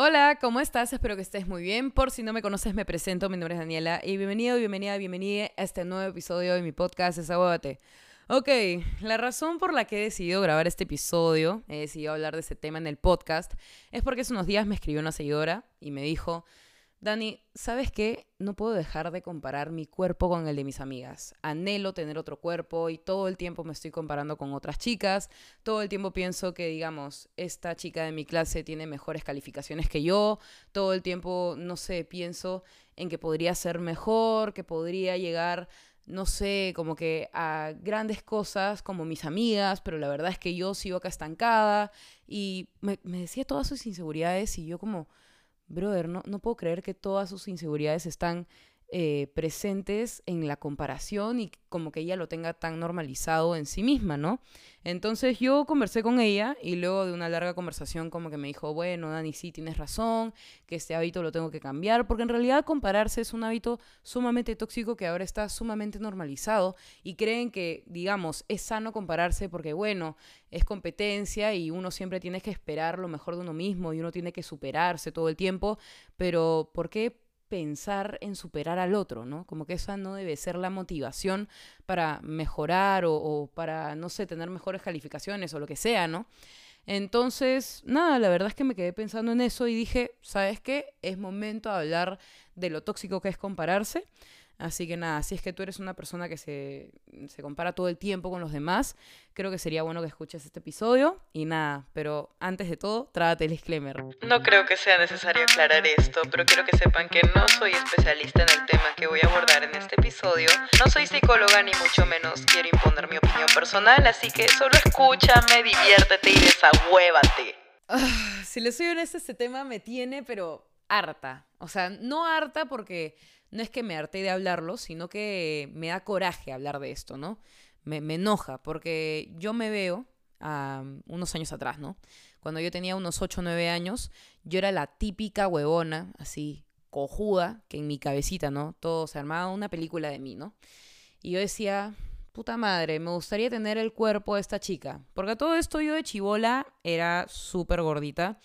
Hola, ¿cómo estás? Espero que estés muy bien. Por si no me conoces, me presento. Mi nombre es Daniela y bienvenido, bienvenida, bienvenida a este nuevo episodio de mi podcast Desahógate. Ok, la razón por la que he decidido grabar este episodio, he decidido hablar de este tema en el podcast, es porque hace unos días me escribió una seguidora y me dijo, Dani, ¿sabes qué? No puedo dejar de comparar mi cuerpo con el de mis amigas. Anhelo tener otro cuerpo y todo el tiempo me estoy comparando con otras chicas. Todo el tiempo pienso que, digamos, esta chica de mi clase tiene mejores calificaciones que yo. Todo el tiempo, no sé, pienso en que podría ser mejor, que podría llegar, no sé, como que a grandes cosas como mis amigas, pero la verdad es que yo sigo acá estancada. Y me, me decía todas sus inseguridades y yo como brother, no, no puedo creer que todas sus inseguridades están eh, presentes en la comparación y como que ella lo tenga tan normalizado en sí misma, ¿no? Entonces yo conversé con ella y luego de una larga conversación como que me dijo, bueno, Dani, sí, tienes razón, que este hábito lo tengo que cambiar, porque en realidad compararse es un hábito sumamente tóxico que ahora está sumamente normalizado y creen que, digamos, es sano compararse porque, bueno, es competencia y uno siempre tiene que esperar lo mejor de uno mismo y uno tiene que superarse todo el tiempo, pero ¿por qué? Pensar en superar al otro, ¿no? Como que esa no debe ser la motivación para mejorar o, para, no sé, tener mejores calificaciones o lo que sea, ¿no? Entonces, nada, la verdad es que me quedé pensando en eso y dije, ¿sabes qué? Es momento de hablar de lo tóxico que es compararse. Así que nada, si es que tú eres una persona que se, se, compara todo el tiempo con los demás, creo que sería bueno que escuches este episodio. Y nada, pero antes de todo, trágate el disclaimer. No creo que sea necesario aclarar esto, pero quiero que sepan que no soy especialista en el tema que voy a abordar en este episodio. No soy psicóloga ni mucho menos quiero imponer mi opinión personal, así que solo escúchame, diviértete y desahuévate. Ah, si le soy honesta, este tema me tiene, pero harta. O sea, no harta porque no es que me harté de hablarlo, sino que me da coraje hablar de esto, ¿no? Me, enoja, porque yo me veo a unos años atrás, ¿no? Cuando yo tenía unos 8 o 9 años, yo era la típica huevona, así, cojuda, que en mi cabecita, ¿no? Todo se armaba una película de mí, ¿no? Y yo decía, puta madre, me gustaría tener el cuerpo de esta chica. Porque todo esto yo de chivola era súper gordita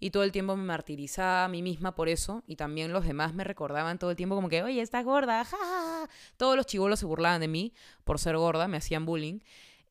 y todo el tiempo me martirizaba a mí misma por eso y también los demás me recordaban todo el tiempo como que, oye, estás gorda, ja, Todos los chivolos se burlaban de mí por ser gorda, me hacían bullying.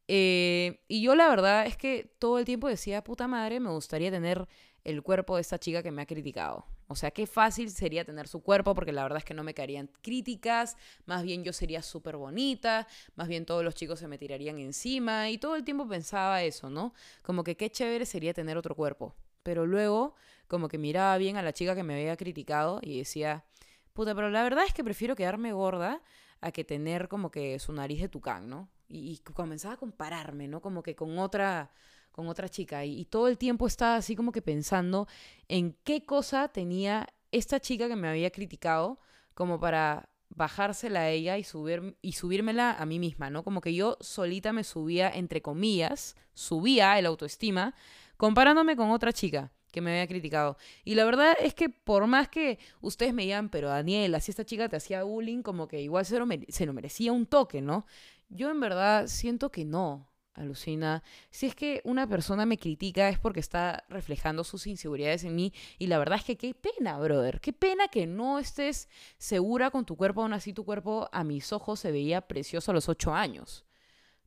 Eh, y yo la verdad es que todo el tiempo decía, puta madre, me gustaría tener el cuerpo de esta chica que me ha criticado. O sea, qué fácil sería tener su cuerpo, porque la verdad es que no me caerían críticas, más bien yo sería súper bonita, más bien todos los chicos se me tirarían encima, y todo el tiempo pensaba eso, ¿no? Como que qué chévere sería tener otro cuerpo. Pero luego, como que miraba bien a la chica que me había criticado y decía, puta, pero la verdad es que prefiero quedarme gorda a que tener como que su nariz de tucán, ¿no? Y, comenzaba a compararme, ¿no? Como que con otra con otra chica y, todo el tiempo estaba así como que pensando en qué cosa tenía esta chica que me había criticado como para bajársela a ella y, subir, y subírmela a mí misma, ¿no? Como que yo solita me subía, entre comillas, subía el autoestima comparándome con otra chica que me había criticado. Y la verdad es que por más que ustedes me digan, pero Daniela, si esta chica te hacía bullying, como que igual se lo, se lo merecía un toque, ¿no? Yo en verdad siento que no, alucina. Si es que una persona me critica es porque está reflejando sus inseguridades en mí y la verdad es que qué pena, brother. Qué pena que no estés segura con tu cuerpo, aún así tu cuerpo a mis ojos se veía precioso a los ocho años.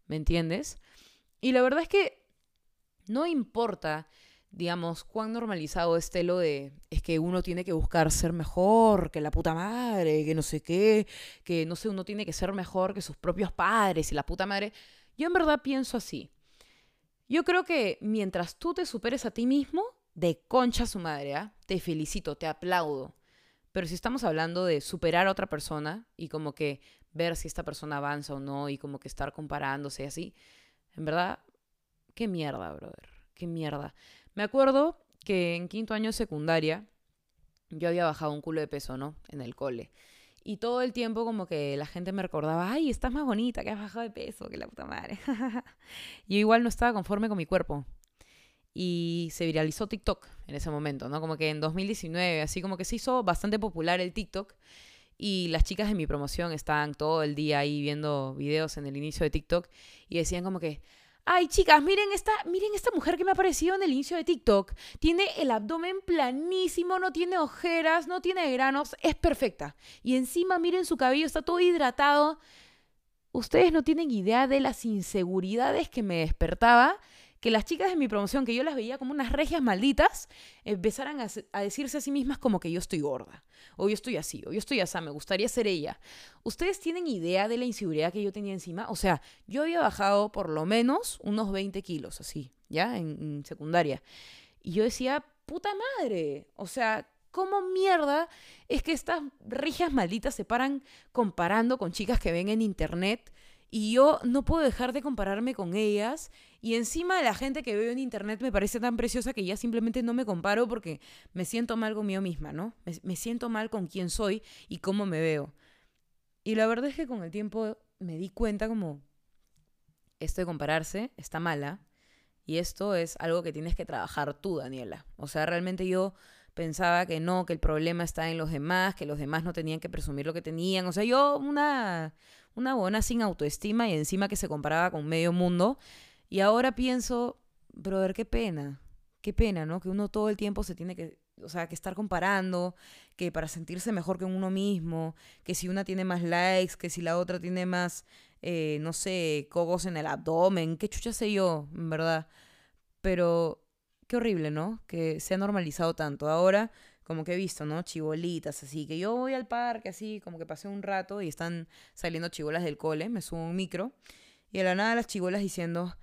¿Me entiendes? Y la verdad es que no importa, digamos, cuán normalizado esté lo de es que uno tiene que buscar ser mejor que la puta madre, que no sé qué, que no sé, uno tiene que ser mejor que sus propios padres y la puta madre. Yo en verdad pienso así. Yo creo que mientras tú te superes a ti mismo, de concha su madre, ¿ah? te felicito, te aplaudo. Pero si estamos hablando de superar a otra persona y como que ver si esta persona avanza o no y como que estar comparándose así, en verdad Qué mierda, brother. Qué mierda. Me acuerdo que en quinto año de secundaria yo había bajado un culo de peso, ¿no? En el cole. Y todo el tiempo como que la gente me recordaba, ay, estás más bonita, que has bajado de peso, que la puta madre. yo igual no estaba conforme con mi cuerpo. Y se viralizó TikTok en ese momento, ¿no? Como que en 2019, así como que se hizo bastante popular el TikTok. Y las chicas de mi promoción estaban todo el día ahí viendo videos en el inicio de TikTok y decían como que, Ay, chicas, miren esta, miren esta mujer que me ha aparecido en el inicio de TikTok. Tiene el abdomen planísimo, no tiene ojeras, no tiene granos, es perfecta. Y encima, miren su cabello, está todo hidratado. Ustedes no tienen idea de las inseguridades que me despertaba que las chicas de mi promoción, que yo las veía como unas regias malditas, empezaran a, decirse a sí mismas como que yo estoy gorda, o yo estoy así, o yo estoy así, me gustaría ser ella. ¿Ustedes tienen idea de la inseguridad que yo tenía encima? O sea, yo había bajado por lo menos unos 20 kilos, así, ¿ya? En, secundaria. Y yo decía, puta madre, o sea, ¿cómo mierda es que estas regias malditas se paran comparando con chicas que ven en internet? Y yo no puedo dejar de compararme con ellas. Y encima la gente que veo en internet me parece tan preciosa que ya simplemente no me comparo porque me siento mal conmigo misma, ¿no? Me, siento mal con quién soy y cómo me veo. Y la verdad es que con el tiempo me di cuenta como esto de compararse está mala. Y esto es algo que tienes que trabajar tú, Daniela. O sea, realmente yo pensaba que no, que el problema está en los demás, que los demás no tenían que presumir lo que tenían. O sea, yo una, una buena sin autoestima y encima que se comparaba con medio mundo. Y ahora pienso, brother, qué pena, qué pena, ¿no? Que uno todo el tiempo se tiene que, o sea, que estar comparando, que para sentirse mejor que uno mismo, que si una tiene más likes, que si la otra tiene más, eh, no sé, cogos en el abdomen, qué chucha sé yo, en verdad. Pero qué horrible, ¿no? Que se ha normalizado tanto. Ahora como que he visto, ¿no? Chibolitas, así, que yo voy al parque, así, como que pasé un rato y están saliendo chibolas del cole, me subo un micro, y a la nada las chibolas diciendo,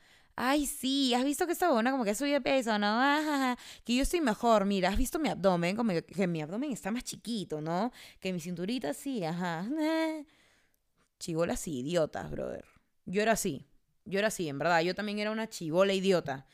ay, sí, has visto que esta buena como que subí de peso, ¿no? que yo estoy mejor, mira, has visto mi abdomen, como que, mi abdomen está más chiquito, ¿no? Que mi cinturita sí, ajá. Chibolas idiotas, brother. Yo era así, yo era así, en verdad, yo también era una chibola idiota.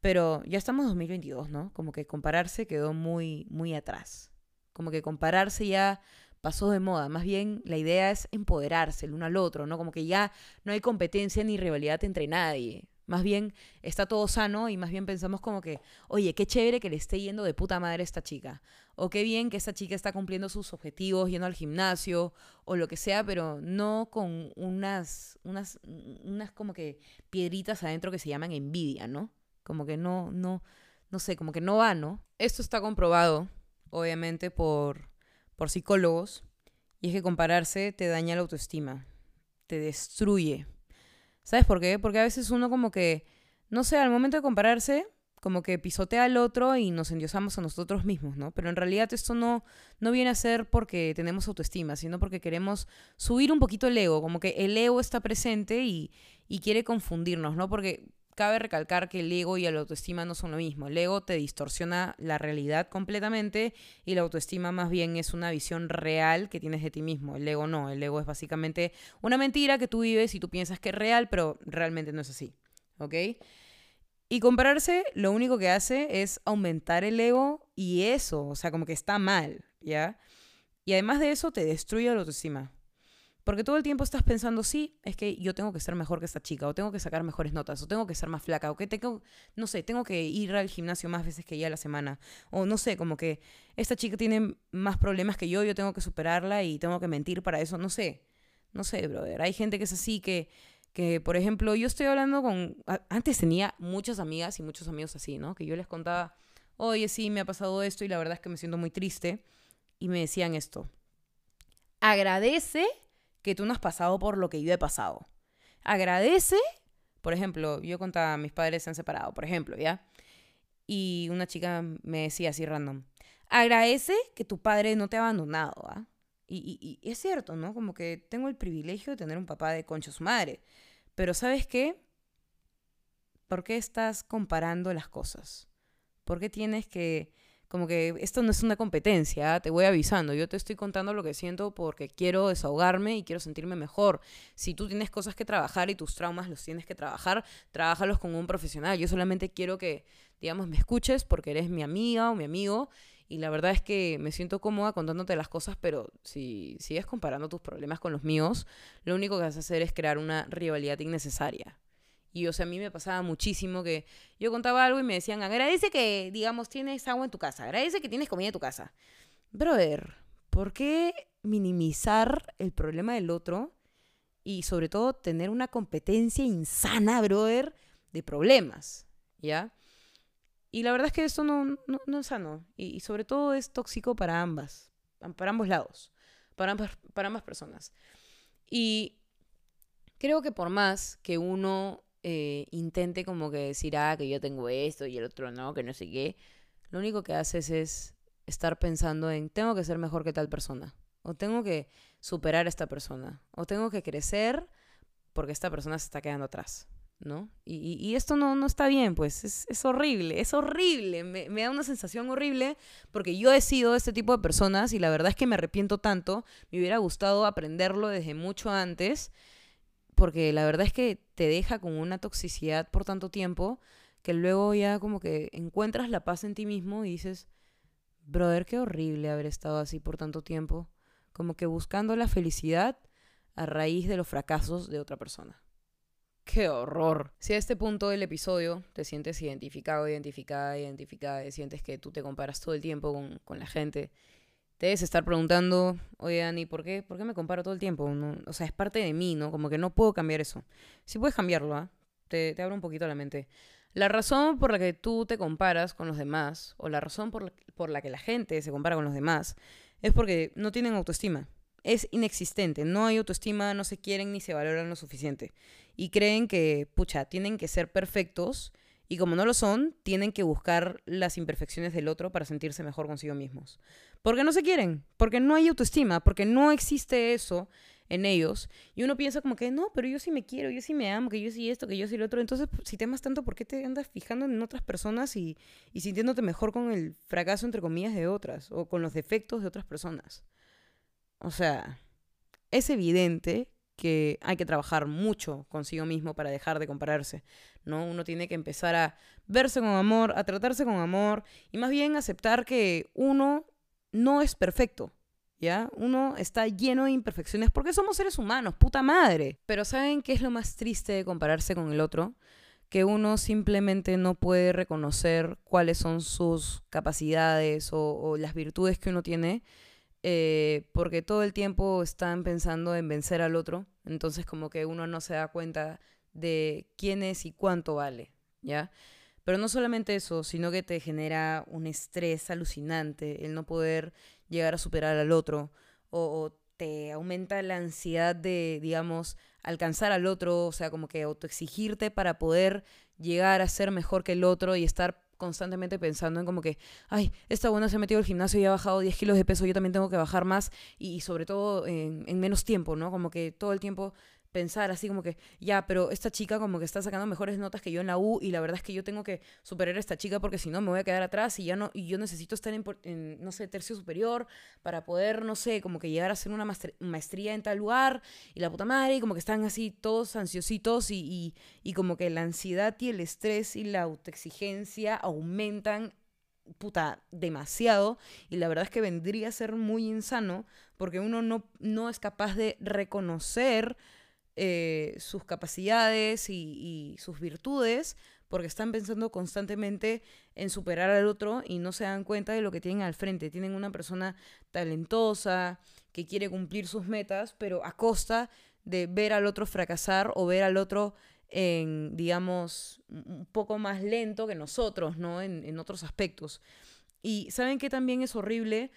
Pero ya estamos en 2022, ¿no? Como que compararse quedó muy, muy atrás. Como que compararse ya pasó de moda. Más bien la idea es empoderarse el uno al otro, ¿no? Como que ya no hay competencia ni rivalidad entre nadie. Más bien está todo sano y más bien pensamos como que, oye, qué chévere que le esté yendo de puta madre a esta chica. O qué bien que esta chica está cumpliendo sus objetivos, yendo al gimnasio o lo que sea, pero no con unas, unas, unas como que piedritas adentro que se llaman envidia, ¿no? Como que no, no, no sé, como que no va, ¿no? Esto está comprobado, obviamente, por, por psicólogos, y es que compararse te daña la autoestima, te destruye. ¿Sabes por qué? Porque a veces uno como que, no sé, al momento de compararse, como que pisotea al otro y nos endiosamos a nosotros mismos, ¿no? Pero en realidad esto no, no viene a ser porque tenemos autoestima, sino porque queremos subir un poquito el ego, como que el ego está presente y, y quiere confundirnos, ¿no? Porque cabe recalcar que el ego y la autoestima no son lo mismo. El ego te distorsiona la realidad completamente y la autoestima más bien es una visión real que tienes de ti mismo. El ego no, el ego es básicamente una mentira que tú vives y tú piensas que es real, pero realmente no es así. ¿Ok? Y compararse lo único que hace es aumentar el ego y eso, o sea, como que está mal, ¿ya? Y además de eso te destruye la autoestima. Porque todo el tiempo estás pensando, sí, es que yo tengo que ser mejor que esta chica, o tengo que sacar mejores notas, o tengo que ser más flaca, o que tengo, no sé, tengo que ir al gimnasio más veces que ella a la semana, o no sé, como que esta chica tiene más problemas que yo, yo tengo que superarla y tengo que mentir para eso, no sé, no sé, brother. Hay gente que es así que, que por ejemplo, yo estoy hablando con, antes tenía muchas amigas y muchos amigos así, ¿no? Que yo les contaba, oye, sí, me ha pasado esto y la verdad es que me siento muy triste, y me decían esto, agradece que tú no has pasado por lo que yo he pasado. Agradece, por ejemplo, yo contaba, mis padres se han separado, por ejemplo, ¿ya? Y una chica me decía así random, agradece que tu padre no te ha abandonado, ¿ah? Y, y, es cierto, ¿no? Como que tengo el privilegio de tener un papá de concha su madre. Pero ¿sabes qué? ¿Por qué estás comparando las cosas? ¿Por qué tienes que como que esto no es una competencia, te voy avisando, yo te estoy contando lo que siento porque quiero desahogarme y quiero sentirme mejor. Si tú tienes cosas que trabajar y tus traumas los tienes que trabajar, trabájalos con un profesional. Yo solamente quiero que, digamos, me escuches porque eres mi amiga o mi amigo y la verdad es que me siento cómoda contándote las cosas, pero si sigues comparando tus problemas con los míos, lo único que vas a hacer es crear una rivalidad innecesaria. Y, o sea, a mí me pasaba muchísimo que yo contaba algo y me decían, agradece que, digamos, tienes agua en tu casa, agradece que tienes comida en tu casa. Brother, ¿por qué minimizar el problema del otro? Y sobre todo tener una competencia insana, brother, de problemas, ¿ya? Y la verdad es que esto no, no, es sano. Y, sobre todo es tóxico para ambas, para ambos lados, para ambas, para ambas personas. Y creo que por más que uno eh, intente como que decir, ah, que yo tengo esto y el otro no, que no sé qué, lo único que haces es estar pensando en, tengo que ser mejor que tal persona, o tengo que superar a esta persona, o tengo que crecer porque esta persona se está quedando atrás. ¿no? Y, esto no, no, está bien, pues es, horrible, es horrible, me, da una sensación horrible porque yo he sido este tipo de personas y la verdad es que me arrepiento tanto, me hubiera gustado aprenderlo desde mucho antes, porque la verdad es que te deja con una toxicidad por tanto tiempo que luego ya como que encuentras la paz en ti mismo y dices, brother, qué horrible haber estado así por tanto tiempo, como que buscando la felicidad a raíz de los fracasos de otra persona. ¡Qué horror! Si a este punto del episodio te sientes identificado, identificada, identificada, y sientes que tú te comparas todo el tiempo con, la gente, te debes estar preguntando, oye Dani, ¿por qué, ¿por qué me comparo todo el tiempo? o sea, es parte de mí, ¿no? Como que no puedo cambiar eso. Si puedes cambiarlo, ¿ah? Te, te un poquito la mente. La razón por la que tú te comparas con los demás, o la razón por por la que la gente se compara con los demás, es porque no tienen autoestima es inexistente. No hay autoestima, no se quieren ni se valoran lo suficiente. Y creen que, pucha, tienen que ser perfectos y como no lo son, tienen que buscar las imperfecciones del otro para sentirse mejor consigo mismos. Porque no se quieren, porque no hay autoestima, porque no existe eso en ellos. Y uno piensa como que, no, pero yo sí me quiero, yo sí me amo, que yo sí esto, que yo sí lo otro. Entonces, si te amas tanto, ¿por qué te andas fijando en otras personas y, y sintiéndote mejor con el fracaso, entre comillas, de otras o con los defectos de otras personas? O sea, es evidente que hay que trabajar mucho consigo mismo para dejar de compararse, ¿no? Uno tiene que empezar a verse con amor, a tratarse con amor y más bien aceptar que uno no es perfecto, ¿ya? Uno está lleno de imperfecciones porque somos seres humanos, puta madre. Pero ¿saben qué es lo más triste de compararse con el otro? Que uno simplemente no puede reconocer cuáles son sus capacidades o, o las virtudes que uno tiene eh, porque todo el tiempo están pensando en vencer al otro, entonces como que uno no se da cuenta de quién es y cuánto vale, ¿ya? Pero no solamente eso, sino que te genera un estrés alucinante el no poder llegar a superar al otro o, o te aumenta la ansiedad de, digamos, alcanzar al otro, o sea, como que autoexigirte para poder llegar a ser mejor que el otro y estar constantemente pensando en como que, ay, esta buena se ha metido al gimnasio y ha bajado 10 kilos de peso, yo también tengo que bajar más y, sobre todo en, en, menos tiempo, ¿no? Como que todo el tiempo pensar así como que, ya, pero esta chica como que está sacando mejores notas que yo en la U y la verdad es que yo tengo que superar a esta chica porque si no me voy a quedar atrás y ya no, y yo necesito estar en, no sé, tercio superior para poder, no sé, como que llegar a hacer una maestría en tal lugar y la puta madre y como que están así todos ansiositos y, y, y como que la ansiedad y el estrés y la autoexigencia aumentan puta, demasiado. Y la verdad es que vendría a ser muy insano porque uno no, no es capaz de reconocer eh, sus capacidades y, sus virtudes porque están pensando constantemente en superar al otro y no se dan cuenta de lo que tienen al frente. Tienen una persona talentosa que quiere cumplir sus metas, pero a costa de ver al otro fracasar o ver al otro en, digamos, un poco más lento que nosotros, ¿no? En, otros aspectos. Y saben que también es horrible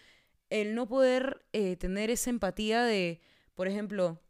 el no poder eh, tener esa empatía de, por ejemplo,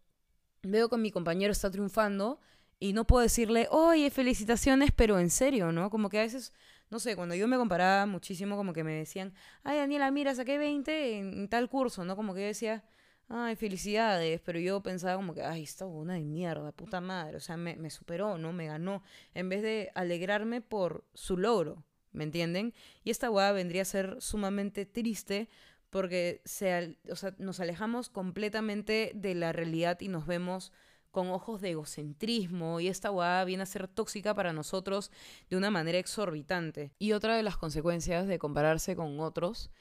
veo que mi compañero está triunfando y no puedo decirle, oye, felicitaciones, pero en serio, ¿no? Como que a veces, no sé, cuando yo me comparaba muchísimo, como que me decían, ay, Daniela, mira, saqué 20 en, tal curso, ¿no? Como que yo decía, ay, felicidades, pero yo pensaba como que, ay, esta una de mierda, puta madre, o sea, me, superó, ¿no? Me ganó, en vez de alegrarme por su logro, ¿me entienden? Y esta guada vendría a ser sumamente triste porque o sea, nos alejamos completamente de la realidad y nos vemos con ojos de egocentrismo y esta guada viene a ser tóxica para nosotros de una manera exorbitante. Y otra de las consecuencias de compararse con otros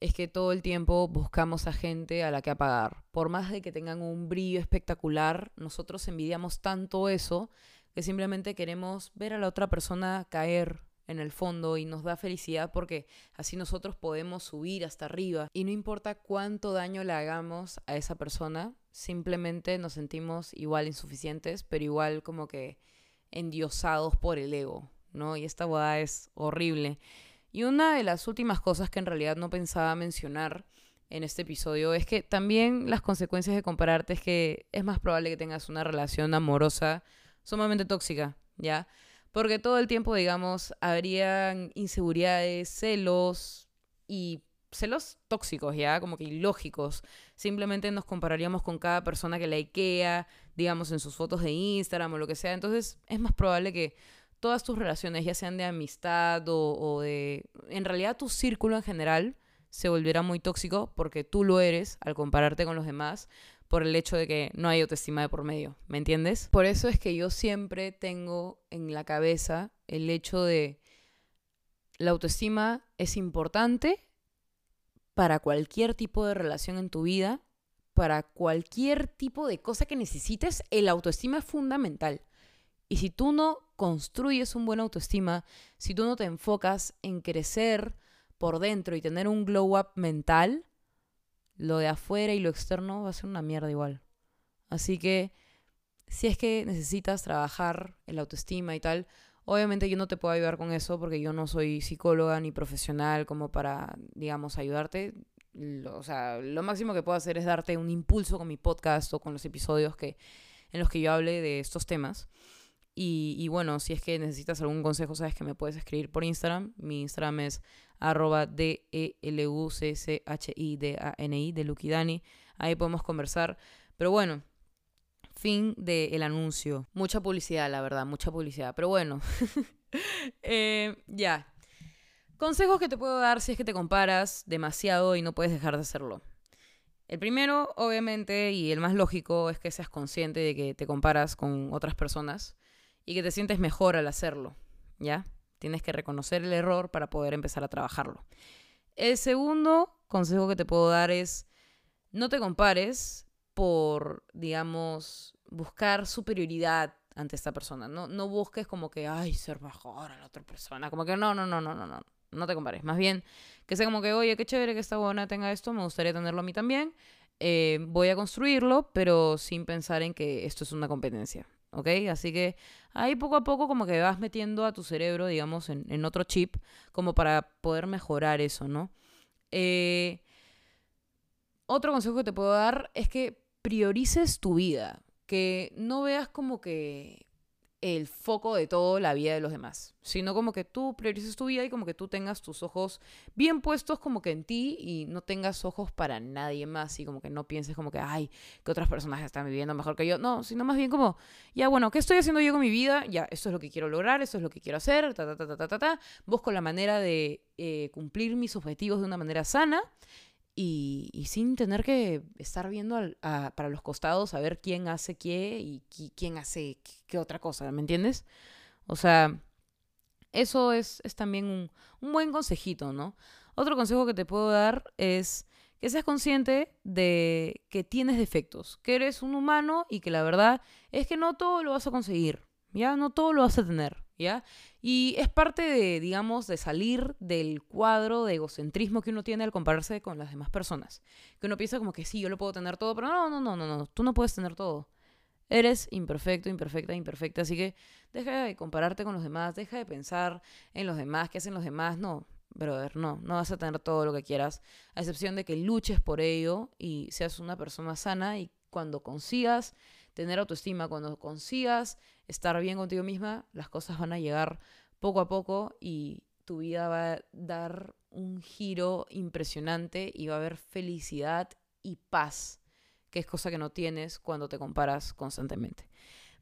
es que todo el tiempo buscamos a gente a la que apagar. Por más de que tengan un brillo espectacular, nosotros envidiamos tanto eso que simplemente queremos ver a la otra persona caer en el fondo y nos da felicidad porque así nosotros podemos subir hasta arriba y no importa cuánto daño le hagamos a esa persona, simplemente nos sentimos igual insuficientes, pero igual como que endiosados por el ego, ¿no? Y esta boda es horrible. Y una de las últimas cosas que en realidad no pensaba mencionar en este episodio es que también las consecuencias de compararte es que es más probable que tengas una relación amorosa sumamente tóxica, ¿ya? Porque todo el tiempo, digamos, habrían inseguridades, celos y celos tóxicos, ¿ya? Como que ilógicos. Simplemente nos compararíamos con cada persona que la IKEA, digamos, en sus fotos de Instagram o lo que sea. Entonces es más probable que todas tus relaciones, ya sean de amistad o, o de... En realidad tu círculo en general se volviera muy tóxico porque tú lo eres al compararte con los demás por el hecho de que no hay autoestima de por medio, ¿me entiendes? Por eso es que yo siempre tengo en la cabeza el hecho de la autoestima es importante para cualquier tipo de relación en tu vida, para cualquier tipo de cosa que necesites, el autoestima es fundamental. Y si tú no construyes un buen autoestima, si tú no te enfocas en crecer por dentro y tener un glow up mental, lo de afuera y lo externo va a ser una mierda igual. Así que si es que necesitas trabajar el autoestima y tal, obviamente yo no te puedo ayudar con eso porque yo no soy psicóloga ni profesional como para, digamos, ayudarte. o sea, lo máximo que puedo hacer es darte un impulso con mi podcast o con los episodios que, en los que yo hable de estos temas. Y, y, bueno, si es que necesitas algún consejo, sabes que me puedes escribir por Instagram. Mi Instagram es arroba D-E-L-U-C-C-H-I-D-A-N-I de Lukidani. Ahí podemos conversar. Pero bueno, fin del anuncio. Mucha publicidad, la verdad, mucha publicidad. Pero bueno, eh, ya. Consejos que te puedo dar si es que te comparas demasiado y no puedes dejar de hacerlo. El primero, obviamente, y el más lógico, es que seas consciente de que te comparas con otras personas y que te sientes mejor al hacerlo, ¿ya? Tienes que reconocer el error para poder empezar a trabajarlo. El segundo consejo que te puedo dar es no te compares por, digamos, buscar superioridad ante esta persona. No, no busques como que, ay, ser mejor a la otra persona. Como que no, no, no, no, no, no. No te compares. Más bien, que sea como que, oye, qué chévere que esta buena tenga esto, me gustaría tenerlo a mí también. Eh, voy a construirlo, pero sin pensar en que esto es una competencia. ¿Ok? Así que ahí poco a poco como que vas metiendo a tu cerebro, digamos, en, otro chip, como para poder mejorar eso, ¿no? Eh, otro consejo que te puedo dar es que priorices tu vida, que no veas como que el foco de todo la vida de los demás, sino como que tú priorices tu vida y como que tú tengas tus ojos bien puestos como que en ti y no tengas ojos para nadie más y como que no pienses como que, ay, que otras personas están viviendo mejor que yo, no, sino más bien como, ya bueno, ¿qué estoy haciendo yo con mi vida? Ya, esto es lo que quiero lograr, esto es lo que quiero hacer, ta, ta, ta, ta, ta, ta, busco la manera de eh, cumplir mis objetivos de una manera sana y, sin tener que estar viendo para los costados a ver quién hace qué y quién hace qué, otra cosa, ¿me entiendes? O sea, eso es, es también un, un, buen consejito, ¿no? Otro consejo que te puedo dar es que seas consciente de que tienes defectos, que eres un humano y que la verdad es que no todo lo vas a conseguir, ¿ya? No todo lo vas a tener. ¿Ya? Y es parte de, digamos, de salir del cuadro de egocentrismo que uno tiene al compararse con las demás personas. Que uno piensa como que sí, yo lo puedo tener todo, pero no, no, no, no, no, tú no puedes tener todo. Eres imperfecto, imperfecta, imperfecta, así que deja de compararte con los demás, deja de pensar en los demás, qué hacen los demás, no, brother, no, no vas a tener todo lo que quieras, a excepción de que luches por ello y seas una persona sana y cuando consigas tener autoestima, cuando consigas estar bien contigo misma, las cosas van a llegar poco a poco y tu vida va a dar un giro impresionante y va a haber felicidad y paz, que es cosa que no tienes cuando te comparas constantemente.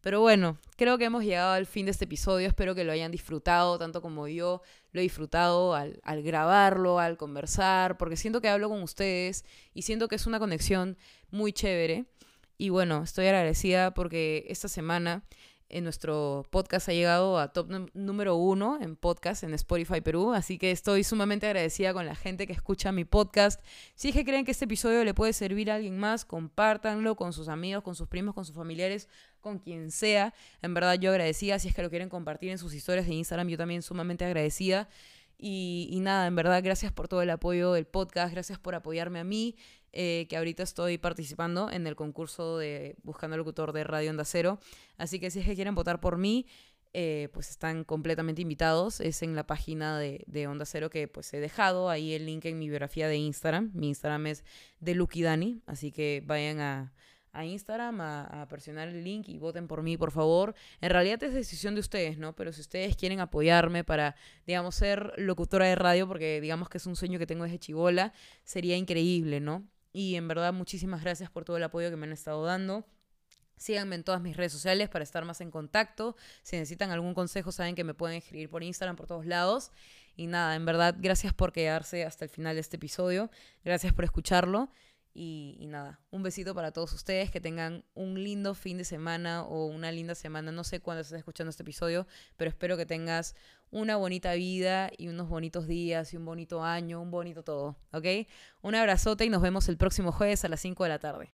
Pero bueno, creo que hemos llegado al fin de este episodio. Espero que lo hayan disfrutado tanto como yo lo he disfrutado al, al, grabarlo, al conversar, porque siento que hablo con ustedes y siento que es una conexión muy chévere. Y bueno, estoy agradecida porque esta semana en nuestro podcast ha llegado a top número uno en podcast en Spotify Perú, así que estoy sumamente agradecida con la gente que escucha mi podcast. Si es que creen que este episodio le puede servir a alguien más, compártanlo con sus amigos, con sus primos, con sus familiares, con quien sea. En verdad yo agradecida, si es que lo quieren compartir en sus historias de Instagram, yo también sumamente agradecida. Y, y, nada, en verdad, gracias por todo el apoyo del podcast, gracias por apoyarme a mí, eh, que ahorita estoy participando en el concurso de Buscando Locutor de Radio Onda Cero. Así que si es que quieren votar por mí, eh, pues están completamente invitados. Es en la página de, de, Onda Cero que pues he dejado ahí el link en mi biografía de Instagram. Mi Instagram es de Lucky Dani, así que vayan a, a Instagram a, a, presionar el link y voten por mí, por favor. En realidad es decisión de ustedes, ¿no? Pero si ustedes quieren apoyarme para, digamos, ser locutora de radio, porque digamos que es un sueño que tengo desde chivola, sería increíble, ¿no? Y en verdad muchísimas gracias por todo el apoyo que me han estado dando. Síganme en todas mis redes sociales para estar más en contacto. Si necesitan algún consejo, saben que me pueden escribir por Instagram, por todos lados. Y nada, en verdad, gracias por quedarse hasta el final de este episodio. Gracias por escucharlo. Y, y, nada, un besito para todos ustedes, que tengan un lindo fin de semana o una linda semana, no sé cuándo estés escuchando este episodio, pero espero que tengas una bonita vida y unos bonitos días y un bonito año, un bonito todo, ¿ok? Un abrazote y nos vemos el próximo jueves a las 5 de la tarde.